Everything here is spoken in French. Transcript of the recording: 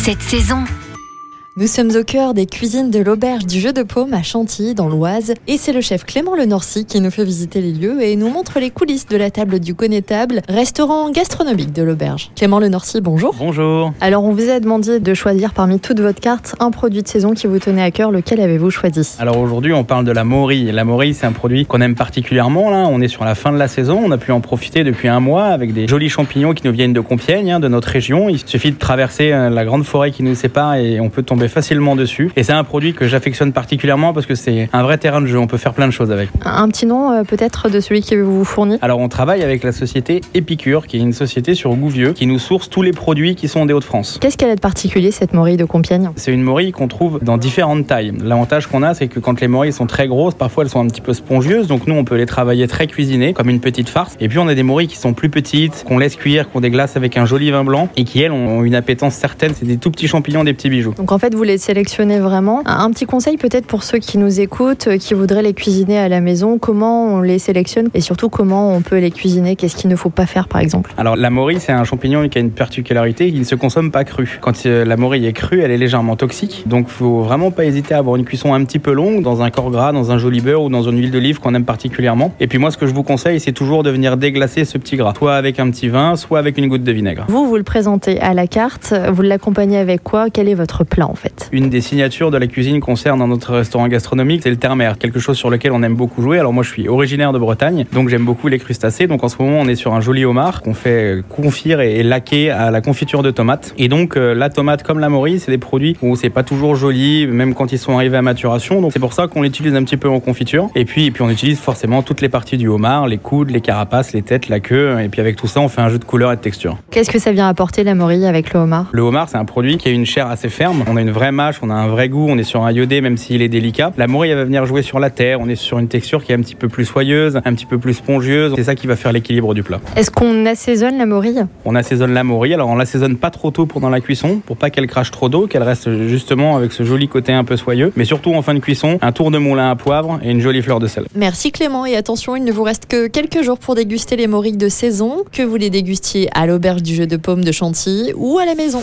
cette saison. Nous sommes au cœur des cuisines de l'auberge du Jeu de Paume à Chantilly, dans l'Oise. Et c'est le chef Clément Lenorcy qui nous fait visiter les lieux et nous montre les coulisses de la table du Connétable, restaurant gastronomique de l'auberge. Clément Lenorcy, bonjour. Bonjour. Alors, on vous a demandé de choisir parmi toute votre carte un produit de saison qui vous tenait à cœur. Lequel avez-vous choisi? Alors aujourd'hui, on parle de la morille. La morille, c'est un produit qu'on aime particulièrement. Là, on est sur la fin de la saison. On a pu en profiter depuis un mois avec des jolis champignons qui nous viennent de Compiègne, hein, de notre région. Il suffit de traverser euh, la grande forêt qui nous sépare et on peut tomber facilement dessus. Et c'est un produit que j'affectionne particulièrement parce que c'est un vrai terrain de jeu. On peut faire plein de choses avec. Un petit nom euh, peut-être de celui qui vous fournit? Alors on travaille avec la société Épicure, qui est une société sur Gouvieux, qui nous source tous les produits qui sont des Hauts-de-France. Qu'est-ce qu'elle a de particulier cette morille de Compiègne? C'est une morille qu'on trouve dans différentes tailles. L'avantage qu'on a, c'est que quand les morilles sont très grosses, parfois elles sont un petit peu spongieuses, donc nous on peut les travailler très cuisinées, comme une petite farce. Et puis on a des morilles qui sont plus petites, qu'on laisse cuire, qu'on déglace avec un joli vin blanc, et qui elles ont une appétence certaine. C'est des tout petits champignons, des petits bijoux. Donc en fait, vous les sélectionnez vraiment. Un petit conseil peut-être pour ceux qui nous écoutent, euh, qui voudraient les cuisiner à la maison, comment on les sélectionne et surtout comment on peut les cuisiner, qu'est-ce qu'il ne faut pas faire par exemple Alors la morille, c'est un champignon qui a une particularité, il ne se consomme pas cru. Quand euh, la morille est crue, elle est légèrement toxique, donc faut vraiment pas hésiter à avoir une cuisson un petit peu longue dans un corps gras, dans un joli beurre ou dans une huile d'olive qu'on aime particulièrement. Et puis moi, ce que je vous conseille, c'est toujours de venir déglacer ce petit gras, soit avec un petit vin, soit avec une goutte de vinaigre. Vous, vous le présentez à la carte, vous l'accompagnez avec quoi? Quel est votre plat en fait Une des signatures de la cuisine dans notre restaurant gastronomique, c'est le terre-mer, quelque chose sur lequel on aime beaucoup jouer. Alors moi, je suis originaire de Bretagne, donc j'aime beaucoup les crustacés. Donc en ce moment, on est sur un joli homard qu'on fait confire et laquer à la confiture de tomates. Et donc euh, la tomate comme la morille, c'est des produits où c'est pas toujours joli, même quand ils sont arrivés à maturation. Donc c'est pour ça qu'on l'utilise un petit peu en confiture. Et puis, et puis on utilise forcément toutes les parties du homard, les coudes, les carapaces, les têtes, la queue. Et puis avec tout ça, on fait un jeu de couleurs et de texture. Qu'est-ce que ça vient apporter la morille avec le homard? Le homard, c'est un produit qui a une chair assez ferme. On a une vraie mâche, on a un vrai goût, on est sur un iodé même s'il est délicat. La morille elle va venir jouer sur la terre, on est sur une texture qui est un petit peu plus soyeuse, un petit peu plus spongieuse. C'est ça qui va faire l'équilibre du plat. Est-ce qu'on assaisonne la morille? On assaisonne la morille, alors on l'assaisonne pas trop tôt pendant la cuisson pour pas qu'elle crache trop d'eau, qu'elle reste justement avec ce joli côté un peu soyeux. Mais surtout en fin de cuisson, un tour de moulin à poivre et une jolie fleur de sel. Merci Clément et attention, il ne vous reste que quelques jours pour déguster les morilles de saison, que vous les dégustiez à l'auberge du jeu de paume de Chantilly ou à la maison.